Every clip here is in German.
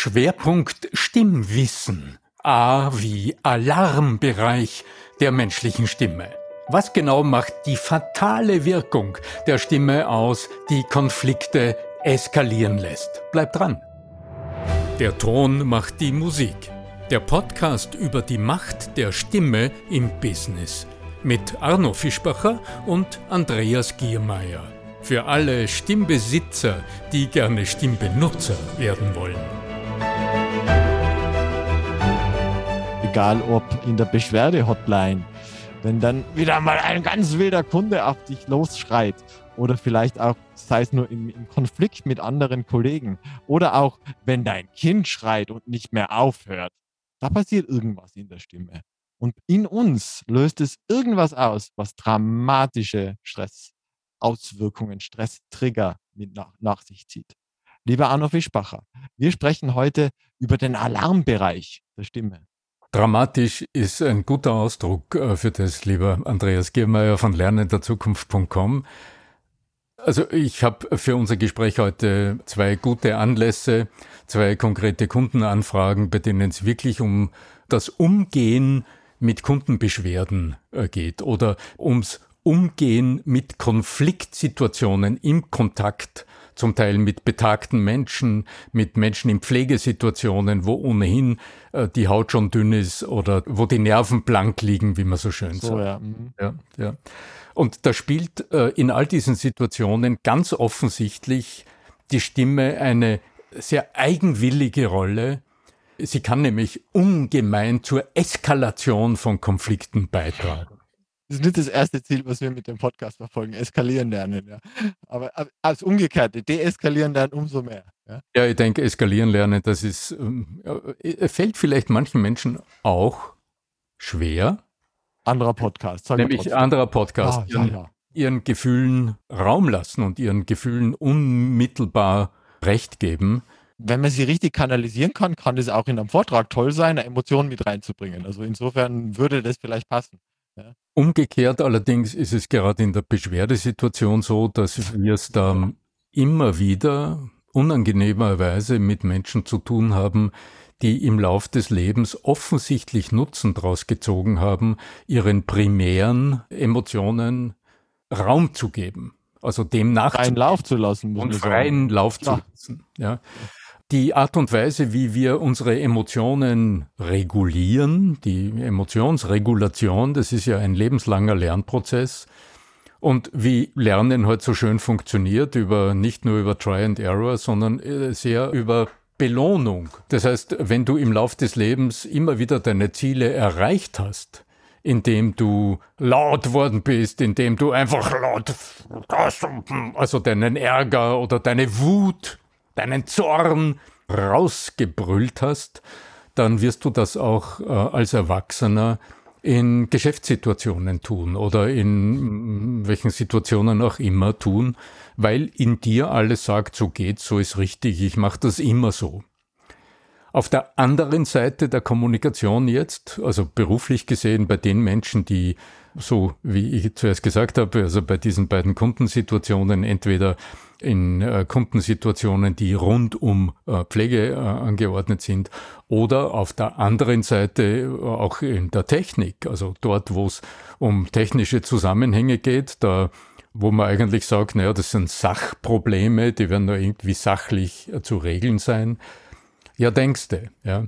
Schwerpunkt Stimmwissen. A wie Alarmbereich der menschlichen Stimme. Was genau macht die fatale Wirkung der Stimme aus, die Konflikte eskalieren lässt? Bleibt dran. Der Ton macht die Musik. Der Podcast über die Macht der Stimme im Business. Mit Arno Fischbacher und Andreas Giermeier. Für alle Stimmbesitzer, die gerne Stimmbenutzer werden wollen. Egal ob in der Beschwerde-Hotline, wenn dann wieder mal ein ganz wilder Kunde auf dich losschreit oder vielleicht auch, sei es nur im, im, Konflikt mit anderen Kollegen oder auch, wenn dein Kind schreit und nicht mehr aufhört, da passiert irgendwas in der Stimme. Und in uns löst es irgendwas aus, was dramatische Stressauswirkungen, Stresstrigger mit nach, nach sich zieht. Lieber Arno Fischbacher, wir sprechen heute über den Alarmbereich der Stimme. Dramatisch ist ein guter Ausdruck äh, für das, lieber Andreas Giermeier von lernenderzukunft.com. Also ich habe für unser Gespräch heute zwei gute Anlässe, zwei konkrete Kundenanfragen, bei denen es wirklich um das Umgehen mit Kundenbeschwerden äh, geht oder ums Umgehen mit Konfliktsituationen im Kontakt zum Teil mit betagten Menschen, mit Menschen in Pflegesituationen, wo ohnehin äh, die Haut schon dünn ist oder wo die Nerven blank liegen, wie man so schön so, sagt. Ja. Mhm. ja. Ja, Und da spielt äh, in all diesen Situationen ganz offensichtlich die Stimme eine sehr eigenwillige Rolle. Sie kann nämlich ungemein zur Eskalation von Konflikten beitragen. Das ist nicht das erste Ziel, was wir mit dem Podcast verfolgen. Eskalieren lernen, ja. Aber als Umgekehrte, deeskalieren lernen umso mehr. Ja, ja ich denke, eskalieren lernen, das ist, ähm, äh, fällt vielleicht manchen Menschen auch schwer. Anderer Podcast. Nämlich anderer Podcast. Ah, ihren, ja, ihren Gefühlen Raum lassen und ihren Gefühlen unmittelbar Recht geben wenn man sie richtig kanalisieren kann, kann es auch in einem Vortrag toll sein, eine Emotion mit reinzubringen. Also insofern würde das vielleicht passen. Umgekehrt allerdings ist es gerade in der Beschwerdesituation so, dass wir es da immer wieder unangenehmerweise mit Menschen zu tun haben, die im Lauf des Lebens offensichtlich Nutzen daraus gezogen haben, ihren primären Emotionen Raum zu geben. Also dem nach freien Lauf zu lassen und freien sagen. Lauf zu lassen. Ja die Art und Weise, wie wir unsere Emotionen regulieren, die Emotionsregulation, das ist ja ein lebenslanger Lernprozess. Und wie Lernen heute so schön funktioniert, über, nicht nur über Try and Error, sondern äh, sehr über Belohnung. Das heißt, wenn du im Lauf des Lebens immer wieder deine Ziele erreicht hast, indem du laut worden bist, indem du einfach laut, also deinen Ärger oder deine Wut deinen Zorn rausgebrüllt hast, dann wirst du das auch äh, als Erwachsener in Geschäftssituationen tun oder in mm, welchen Situationen auch immer tun, weil in dir alles sagt, so geht's, so ist richtig, ich mache das immer so. Auf der anderen Seite der Kommunikation jetzt, also beruflich gesehen bei den Menschen, die so wie ich zuerst gesagt habe, also bei diesen beiden Kundensituationen entweder in äh, Kundensituationen, die rund um äh, Pflege äh, angeordnet sind oder auf der anderen Seite äh, auch in der Technik, also dort, wo es um technische Zusammenhänge geht, da wo man eigentlich sagt, naja, das sind Sachprobleme, die werden nur irgendwie sachlich äh, zu regeln sein. Ja, denkst du, ja.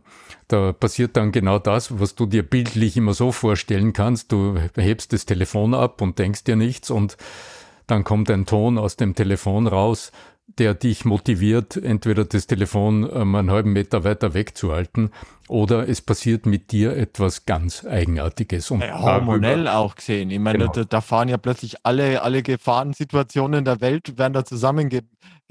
Da passiert dann genau das, was du dir bildlich immer so vorstellen kannst. Du hebst das Telefon ab und denkst dir nichts und dann kommt ein Ton aus dem Telefon raus, der dich motiviert, entweder das Telefon ähm, einen halben Meter weiter wegzuhalten oder es passiert mit dir etwas ganz Eigenartiges. Und ja, hormonell auch gesehen. Ich meine, genau. da, da, fahren ja plötzlich alle, alle Gefahrensituationen der Welt, werden da zusammenge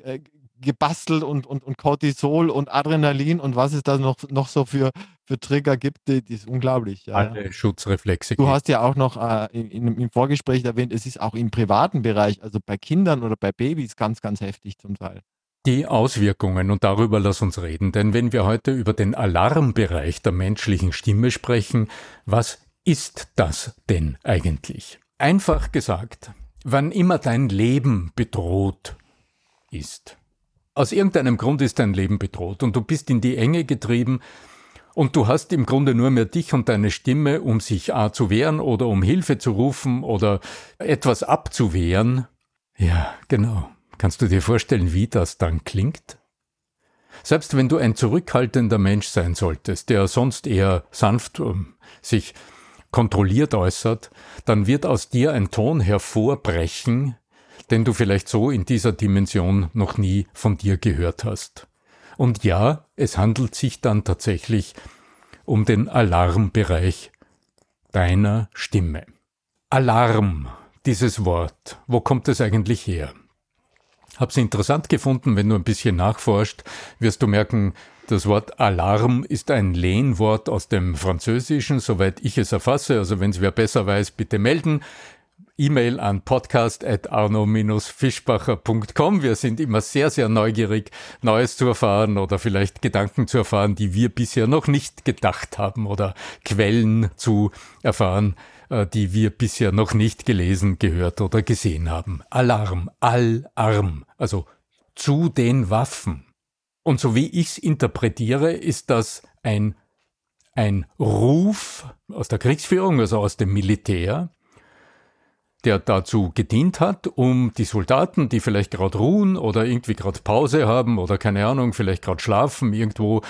äh, gebastelt und, und, und Cortisol und Adrenalin und was es da noch, noch so für, für Trigger gibt, die, die ist unglaublich. Ja. Alle Schutzreflexe. Du hast ja auch noch äh, in, im Vorgespräch erwähnt, es ist auch im privaten Bereich, also bei Kindern oder bei Babys ganz, ganz heftig zum Teil. Die Auswirkungen, und darüber lass uns reden, denn wenn wir heute über den Alarmbereich der menschlichen Stimme sprechen, was ist das denn eigentlich? Einfach gesagt, wann immer dein Leben bedroht ist, Aus irgendeinem Grund ist dein Leben bedroht und du bist in die Enge getrieben und du hast im Grunde nur mehr dich und deine Stimme, um sich A zu wehren oder um Hilfe zu rufen oder etwas abzuwehren. Ja, genau. Kannst du dir vorstellen, wie das dann klingt? Selbst wenn du ein zurückhaltender Mensch sein solltest, der sonst eher sanft um, ähm, sich kontrolliert äußert, dann wird aus dir ein Ton hervorbrechen, den du vielleicht so in dieser Dimension noch nie von dir gehört hast. Und ja, es handelt sich dann tatsächlich um den Alarmbereich deiner Stimme. Alarm, dieses Wort, wo kommt es eigentlich her? Hab's interessant gefunden, wenn du ein bisschen nachforscht, wirst du merken, das Wort Alarm ist ein Lehnwort aus dem Französischen, soweit ich es erfasse. Also wenn es wer besser weiß, bitte melden. E-Mail an podcast.arno-fischbacher.com. Wir sind immer sehr, sehr neugierig, Neues zu erfahren oder vielleicht Gedanken zu erfahren, die wir bisher noch nicht gedacht haben oder Quellen zu erfahren, äh, die wir bisher noch nicht gelesen, gehört oder gesehen haben. Alarm, Alarm, also zu den Waffen. Und so wie ich es interpretiere, ist das ein, ein Ruf aus der Kriegsführung, also aus dem Militär, der dazu gedient hat, um die Soldaten, die vielleicht gerade ruhen oder irgendwie gerade Pause haben oder keine Ahnung, vielleicht gerade schlafen, irgendwo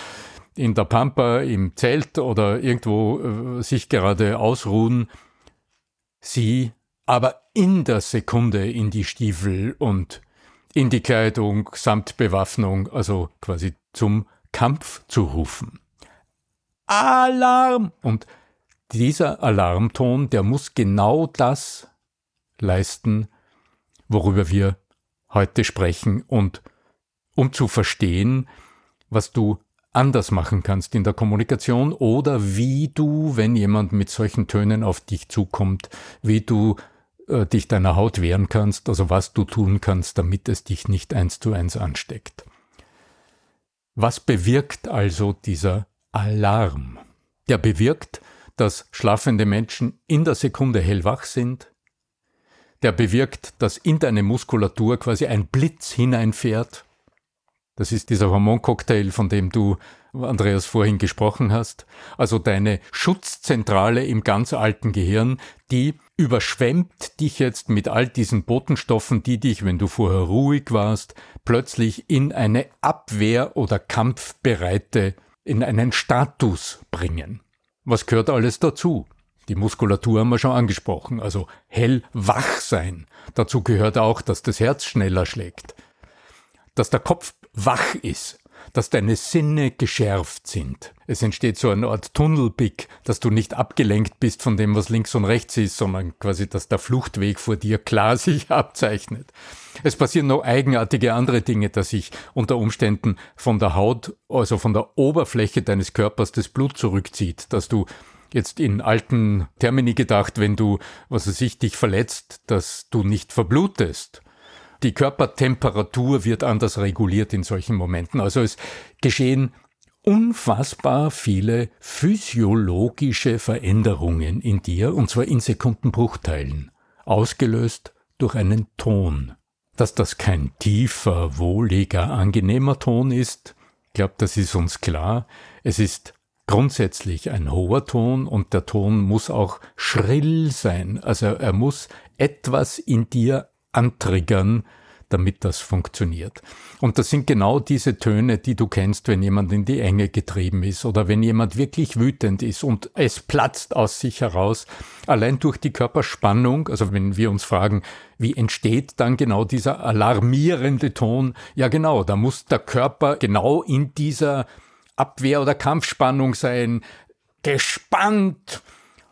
in der Pampa im Zelt oder irgendwo äh, sich gerade ausruhen, sie aber in der Sekunde in die Stiefel und in die Kleidung samt Bewaffnung, also quasi zum Kampf zu rufen. Alarm! Und dieser Alarmton, der muss genau das leisten, worüber wir heute sprechen und um zu verstehen, was du anders machen kannst in der Kommunikation oder wie du, wenn jemand mit solchen Tönen auf dich zukommt, wie du äh, dich deiner Haut wehren kannst, also was du tun kannst, damit es dich nicht eins zu eins ansteckt. Was bewirkt also dieser Alarm? Der bewirkt, dass schlafende Menschen in der Sekunde hellwach sind, der bewirkt, dass in deine Muskulatur quasi ein Blitz hineinfährt. Das ist dieser Hormoncocktail, von dem du Andreas vorhin gesprochen hast, also deine Schutzzentrale im ganz alten Gehirn, die überschwemmt dich jetzt mit all diesen Botenstoffen, die dich, wenn du vorher ruhig warst, plötzlich in eine Abwehr- oder Kampfbereite, in einen Status bringen. Was gehört alles dazu? Die Muskulatur haben wir schon angesprochen, also hellwach sein. Dazu gehört auch, dass das Herz schneller schlägt, dass der Kopf wach ist, dass deine Sinne geschärft sind. Es entsteht so eine Art Tunnelblick, dass du nicht abgelenkt bist von dem, was links und rechts ist, sondern quasi, dass der Fluchtweg vor dir klar sich abzeichnet. Es passieren noch eigenartige andere Dinge, dass sich unter Umständen von der Haut, also von der Oberfläche deines Körpers das Blut zurückzieht, dass du jetzt in alten Termini gedacht, wenn du, was weiß ich, dich verletzt, dass du nicht verblutest. Die Körpertemperatur wird anders reguliert in solchen Momenten. Also es geschehen unfassbar viele physiologische Veränderungen in dir, und zwar in Sekundenbruchteilen, ausgelöst durch einen Ton. Dass das kein tiefer, wohliger, angenehmer Ton ist, ich glaube, das ist uns klar. Es ist grundsätzlich ein hoher Ton und der Ton muss auch schrill sein. Also er muss etwas in dir antriggern, damit das funktioniert. Und das sind genau diese Töne, die du kennst, wenn jemand in die Enge getrieben ist oder wenn jemand wirklich wütend ist und es platzt aus sich heraus, allein durch die Körperspannung, also wenn wir uns fragen, wie entsteht dann genau dieser alarmierende Ton? Ja genau, da muss der Körper genau in dieser Abwehr- oder Kampfspannung sein, gespannt,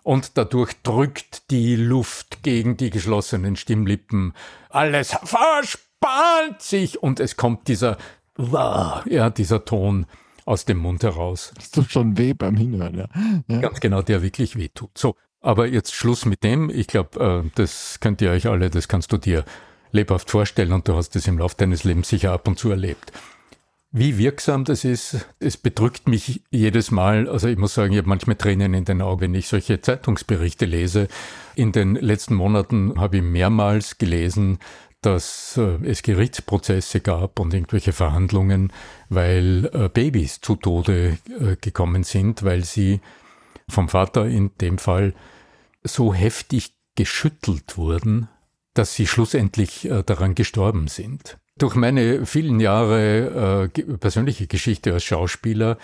und dadurch drückt die Luft gegen die geschlossenen Stimmlippen. Alles verspannt sich und es kommt dieser, ja, dieser Ton aus dem Mund heraus. Das tut schon weh beim Hinhören, ja. ja. Ganz genau, der wirklich weh tut. So, aber jetzt Schluss mit dem. Ich glaube, äh, das könnt ihr euch alle, das kannst du dir lebhaft vorstellen und du hast es im Laufe deines Lebens sicher ab und zu erlebt. Wie wirksam das ist, es bedrückt mich jedes Mal. Also ich muss sagen, ich habe manchmal Tränen in den Augen, wenn ich solche Zeitungsberichte lese. In den letzten Monaten habe ich mehrmals gelesen, dass äh, es Gerichtsprozesse gab und irgendwelche Verhandlungen, weil äh, Babys zu Tode äh, gekommen sind, weil sie vom Vater in dem Fall so heftig geschüttelt wurden, dass sie schlussendlich daran gestorben sind. Durch meine vielen Jahre äh, persönliche Geschichte als Schauspieler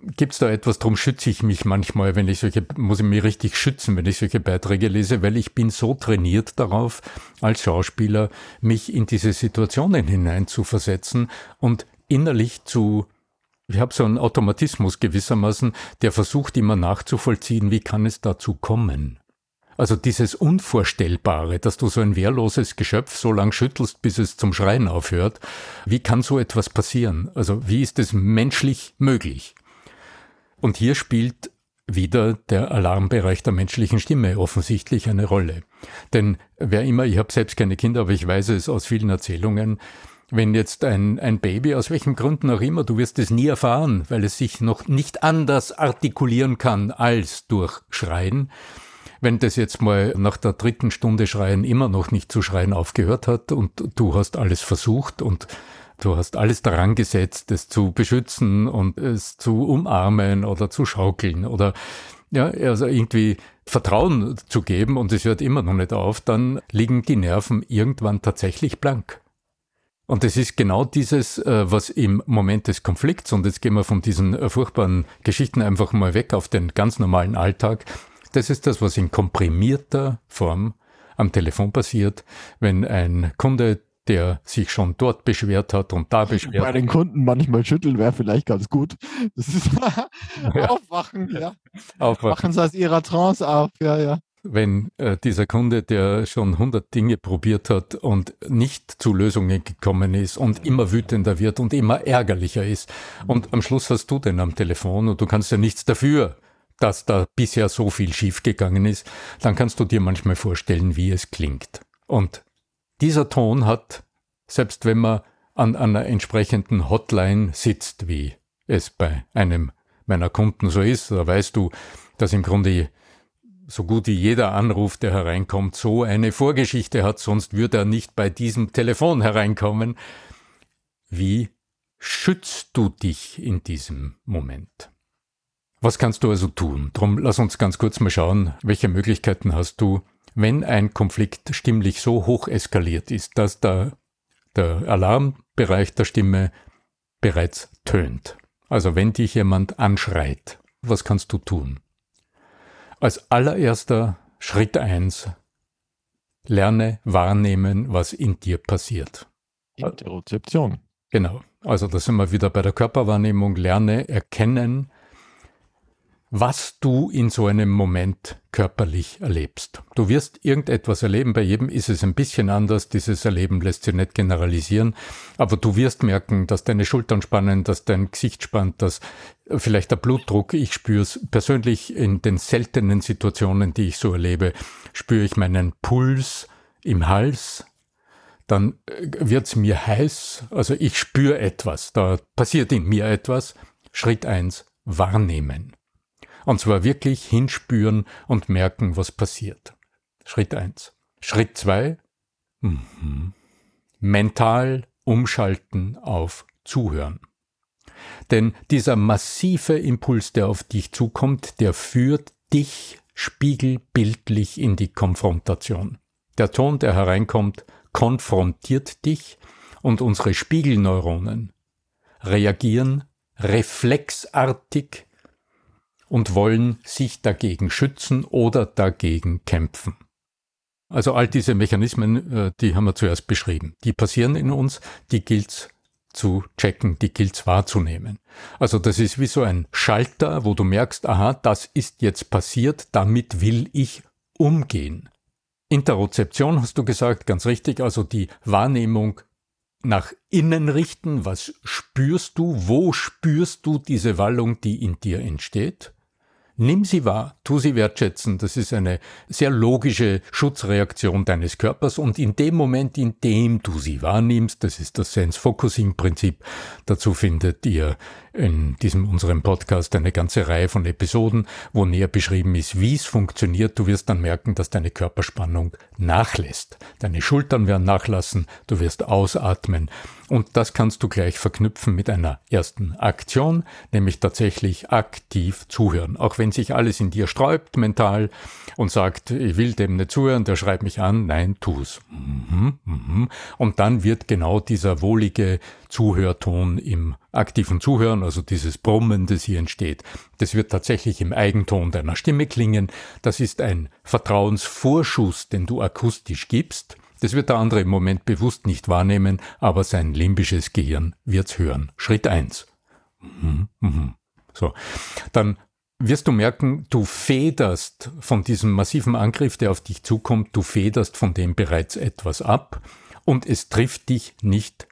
Gibt es da etwas, darum schütze ich mich manchmal, wenn ich solche, muss ich mich richtig schützen, wenn ich solche Beiträge lese, weil ich bin so trainiert darauf, als Schauspieler, mich in diese Situationen hineinzuversetzen und innerlich zu, ich habe so einen Automatismus gewissermaßen, der versucht immer nachzuvollziehen, wie kann es dazu kommen. Also dieses Unvorstellbare, dass du so ein wehrloses Geschöpf so lang schüttelst, bis es zum Schreien aufhört. Wie kann so etwas passieren? Also wie ist es menschlich möglich? Und hier spielt wieder der Alarmbereich der menschlichen Stimme offensichtlich eine Rolle. Denn wer immer, ich habe selbst keine Kinder, aber ich weiß es aus vielen Erzählungen, wenn jetzt ein, ein Baby, aus welchen Gründen auch immer, du wirst es nie erfahren, weil es sich noch nicht anders artikulieren kann als durch Schreien, wenn das jetzt mal nach der dritten Stunde Schreien immer noch nicht zu schreien aufgehört hat und du hast alles versucht und Du hast alles daran gesetzt, es zu beschützen und es zu umarmen oder zu schaukeln oder ja, also irgendwie Vertrauen zu geben und es hört immer noch nicht auf, dann liegen die Nerven irgendwann tatsächlich blank. Und es ist genau dieses, äh, was im Moment des Konflikts, und jetzt gehen wir von diesen äh, furchtbaren Geschichten einfach mal weg auf den ganz normalen Alltag, das ist das, was in komprimierter Form am Telefon passiert, wenn ein Kunde der sich schon dort beschwert hat und da beschwert Bei den Kunden manchmal schütteln wäre vielleicht ganz gut. Das ist ja. Aufwachen, ja. Aufwachen. Wachen Sie aus Ihrer Trance auf, ja, ja. Wenn äh, dieser Kunde, der schon hundert Dinge probiert hat und nicht zu Lösungen gekommen ist und immer wütender wird und immer ärgerlicher ist und am Schluss hast du den am Telefon und du kannst ja nichts dafür, dass da bisher so viel schiefgegangen ist, dann kannst du dir manchmal vorstellen, wie es klingt. Und dieser Ton hat, selbst wenn man an einer entsprechenden Hotline sitzt, wie es bei einem meiner Kunden so ist, da weißt du, dass im Grunde so gut wie jeder Anruf, der hereinkommt, so eine Vorgeschichte hat, sonst würde er nicht bei diesem Telefon hereinkommen. Wie schützt du dich in diesem Moment? Was kannst du also tun? Drum lass uns ganz kurz mal schauen, welche Möglichkeiten hast du, wenn ein Konflikt stimmlich so hoch eskaliert ist, dass der, der Alarmbereich der Stimme bereits tönt. Also wenn dich jemand anschreit, was kannst du tun? Als allererster Schritt eins lerne wahrnehmen, was in dir passiert. Interozeption. Genau. Also da sind wir wieder bei der Körperwahrnehmung. Lerne erkennen, was du in so einem Moment körperlich erlebst. Du wirst irgendetwas erleben, bei jedem ist es ein bisschen anders, dieses Erleben lässt sich nicht generalisieren, aber du wirst merken, dass deine Schultern spannen, dass dein Gesicht spannt, dass vielleicht der Blutdruck, ich spüre es persönlich in den seltenen Situationen, die ich so erlebe, spüre ich meinen Puls im Hals, dann äh, wird's mir heiß, also ich spüre etwas, da passiert in mir etwas. Schritt eins: wahrnehmen. Und zwar wirklich hinspüren und merken, was passiert. Schritt eins. Schritt zwei. Mhm. Mental umschalten auf Zuhören. Denn dieser massive Impuls, der auf dich zukommt, der führt dich spiegelbildlich in die Konfrontation. Der Ton, der hereinkommt, konfrontiert dich und unsere Spiegelneuronen reagieren reflexartig und wollen sich dagegen schützen oder dagegen kämpfen. Also all diese Mechanismen, äh, die haben wir zuerst beschrieben. Die passieren in uns, die gilt's zu checken, die gilt's wahrzunehmen. Also das ist wie so ein Schalter, wo du merkst, aha, das ist jetzt passiert, damit will ich umgehen. Interozeption hast du gesagt, ganz richtig, also die Wahrnehmung nach innen richten, was spürst du, wo spürst du diese Wallung, die in dir entsteht? Nimm sie wahr, tu sie wertschätzen. Das ist eine sehr logische Schutzreaktion deines Körpers und in dem Moment, in dem du sie wahrnimmst, das ist das Sense-Focusing-Prinzip, dazu findet ihr in diesem unserem Podcast eine ganze Reihe von Episoden, wo näher beschrieben ist, wie es funktioniert. Du wirst dann merken, dass deine Körperspannung nachlässt. Deine Schultern werden nachlassen, du wirst ausatmen. Und das kannst du gleich verknüpfen mit einer ersten Aktion, nämlich tatsächlich aktiv zuhören. Auch wenn sich alles in dir sträubt mental und sagt, ich will dem nicht zuhören, der schreibt mich an, nein, tu's. Mhm, mhm. Und dann wird genau dieser wohlige Zuhörton im aktiven Zuhören, also dieses Brummen, das hier entsteht, das wird tatsächlich im Eigenton deiner Stimme klingen. Das ist ein Vertrauensvorschuss, den du akustisch gibst. Das wird der andere im Moment bewusst nicht wahrnehmen, aber sein limbisches Gehirn wird's hören. Schritt eins. Mhm, mhm. So. Dann wirst du merken, du federst von diesem massiven Angriff, der auf dich zukommt, du federst von dem bereits etwas ab und es trifft dich nicht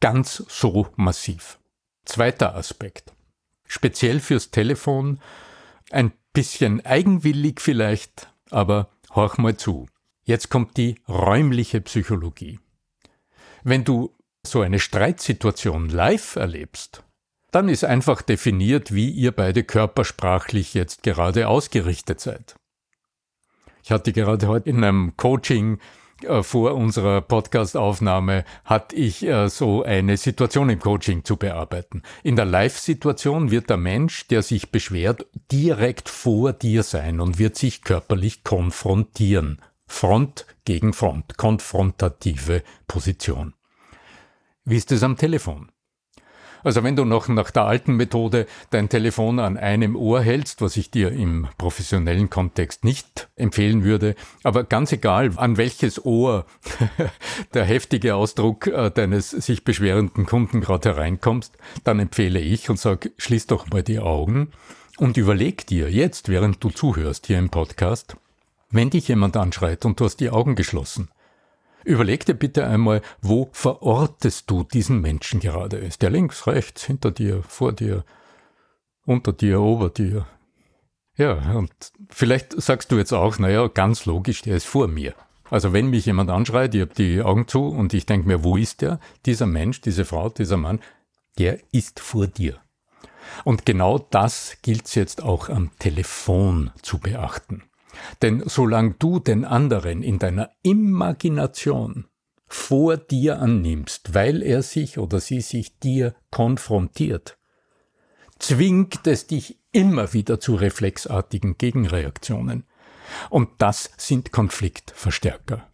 ganz so massiv. Zweiter Aspekt. Speziell fürs Telefon, ein bisschen eigenwillig vielleicht, aber horch mal zu. Jetzt kommt die räumliche Psychologie. Wenn du so eine Streitsituation live erlebst, dann ist einfach definiert, wie ihr beide körpersprachlich jetzt gerade ausgerichtet seid. Ich hatte gerade heute in einem Coaching äh, vor unserer Podcast-Aufnahme hatte ich äh, so eine Situation im Coaching zu bearbeiten. In der Live-Situation wird der Mensch, der sich beschwert, direkt vor dir sein und wird sich körperlich konfrontieren. Front gegen Front, konfrontative Position. Wie ist es am Telefon? Also wenn du noch nach der alten Methode dein Telefon an einem Ohr hältst, was ich dir im professionellen Kontext nicht empfehlen würde, aber ganz egal, an welches Ohr der heftige Ausdruck äh, deines sich beschwerenden Kunden gerade hereinkommst, dann empfehle ich und sag, schließ doch mal die Augen und überleg dir jetzt, während du zuhörst hier im Podcast, wenn dich jemand anschreit und du hast die Augen geschlossen, Überleg dir bitte einmal, wo verortest du diesen Menschen gerade? Ist der links, rechts, hinter dir, vor dir, unter dir, ober dir? Ja, und vielleicht sagst du jetzt auch, naja, ganz logisch, der ist vor mir. Also wenn mich jemand anschreit, ich habe die Augen zu und ich denke mir, wo ist der? Dieser Mensch, diese Frau, dieser Mann, der ist vor dir. Und genau das gilt es jetzt auch am Telefon zu beachten. Denn solange du den anderen in deiner Imagination vor dir annimmst, weil er sich oder sie sich dir konfrontiert, zwingt es dich immer wieder zu reflexartigen Gegenreaktionen. Und das sind Konfliktverstärker.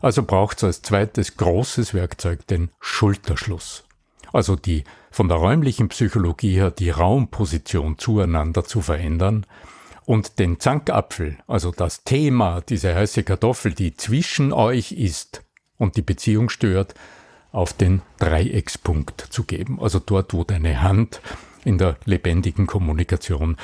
Also braucht es als zweites großes Werkzeug den Schulterschluss. Also die von der räumlichen Psychologie her die Raumposition zueinander zu verändern und den Zankapfel, also das Thema, diese heiße Kartoffel, die zwischen euch ist und die Beziehung stört, auf den Dreieckspunkt zu geben. Also dort, wo deine Hand in der lebendigen Kommunikation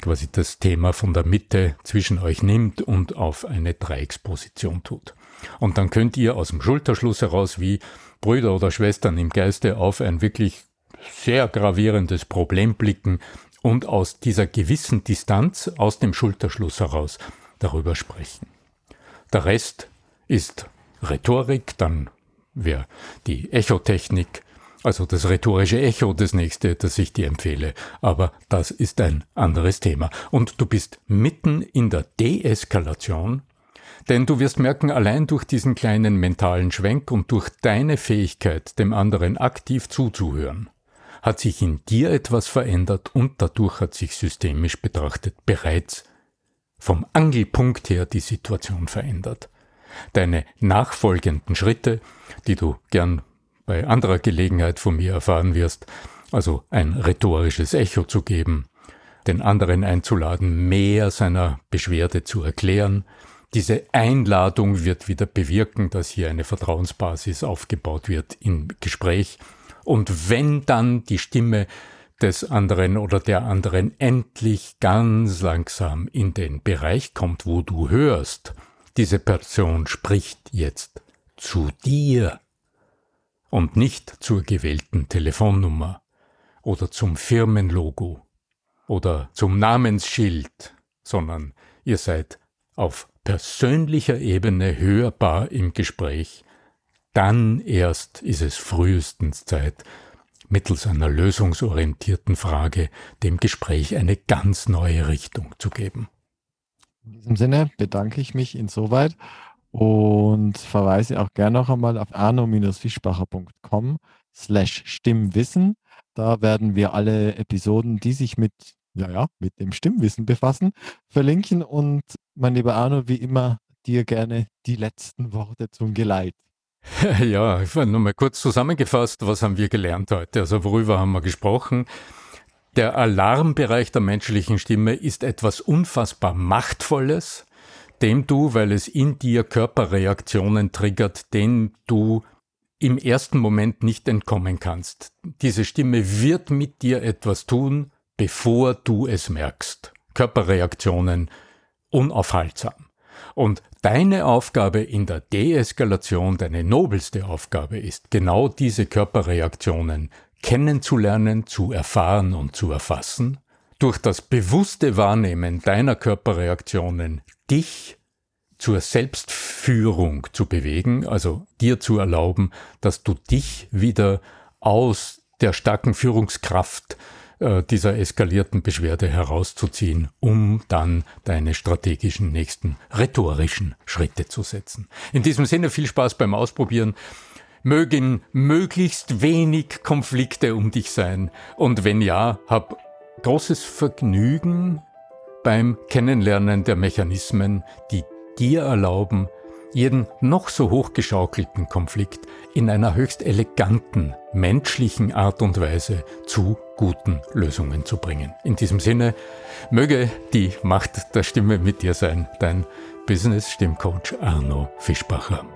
quasi das Thema von der Mitte zwischen euch nimmt und auf eine Dreiecksposition tut. Und dann könnt ihr aus dem Schulterschluss heraus wie Brüder oder Schwestern im Geiste auf ein wirklich sehr gravierendes Problem blicken und aus dieser gewissen Distanz, aus dem Schulterschluss heraus darüber sprechen. Der Rest ist Rhetorik, dann wäre die Echotechnik, also das rhetorische Echo das nächste, das ich dir empfehle. Aber das ist ein anderes Thema. Und du bist mitten in der Deeskalation, denn du wirst merken, allein durch diesen kleinen mentalen Schwenk und durch deine Fähigkeit, dem anderen aktiv zuzuhören, hat sich in dir etwas verändert und dadurch hat sich systemisch betrachtet bereits vom Angelpunkt her die Situation verändert. Deine nachfolgenden Schritte, die du gern bei anderer Gelegenheit von mir erfahren wirst, also ein rhetorisches Echo zu geben, den anderen einzuladen, mehr seiner Beschwerde zu erklären, diese Einladung wird wieder bewirken, dass hier eine Vertrauensbasis aufgebaut wird im Gespräch und wenn dann die Stimme des anderen oder der anderen endlich ganz langsam in den Bereich kommt, wo du hörst, diese Person spricht jetzt zu dir und nicht zur gewählten Telefonnummer oder zum Firmenlogo, oder zum Namensschild, sondern ihr seid auf persönlicher Ebene hörbar im Gespräch, dann erst ist es frühestens Zeit, mittels einer lösungsorientierten Frage dem Gespräch eine ganz neue Richtung zu geben. In diesem Sinne bedanke ich mich insoweit und verweise auch gerne noch einmal auf arno-fischbacher.com slash Stimmwissen. Da werden wir alle Episoden, die sich mit, ja, ja, mit dem Stimmwissen befassen, verlinken. Und mein lieber Arno, wie immer, dir gerne die letzten Worte zum Geleit. Ja, nur mal kurz zusammengefasst, was haben wir gelernt heute? Also worüber haben wir gesprochen? Der Alarmbereich der menschlichen Stimme ist etwas unfassbar Machtvolles, dem du, weil es in dir Körperreaktionen triggert, denen du im ersten Moment nicht entkommen kannst. Diese Stimme wird mit dir etwas tun, bevor du es merkst. Körperreaktionen unaufhaltsam. Und deine Aufgabe in der Deeskalation, deine nobelste Aufgabe ist, genau diese Körperreaktionen kennenzulernen, zu erfahren und zu erfassen, durch das bewusste Wahrnehmen deiner Körperreaktionen dich zur Selbstführung zu bewegen, also dir zu erlauben, dass du dich wieder aus der starken Führungskraft äh, dieser eskalierten Beschwerde herauszuziehen, um dann deine strategischen nächsten rhetorischen Schritte zu setzen. In diesem Sinne viel Spaß beim Ausprobieren. Mögen möglichst wenig Konflikte um dich sein und wenn ja, hab großes Vergnügen beim Kennenlernen der Mechanismen, die dir erlauben, jeden noch so hochgeschaukelten Konflikt in einer höchst eleganten, menschlichen Art und Weise zu guten Lösungen zu bringen. In diesem Sinne, möge die Macht der Stimme mit dir sein, dein Business Stimmcoach Arno Fischbacher.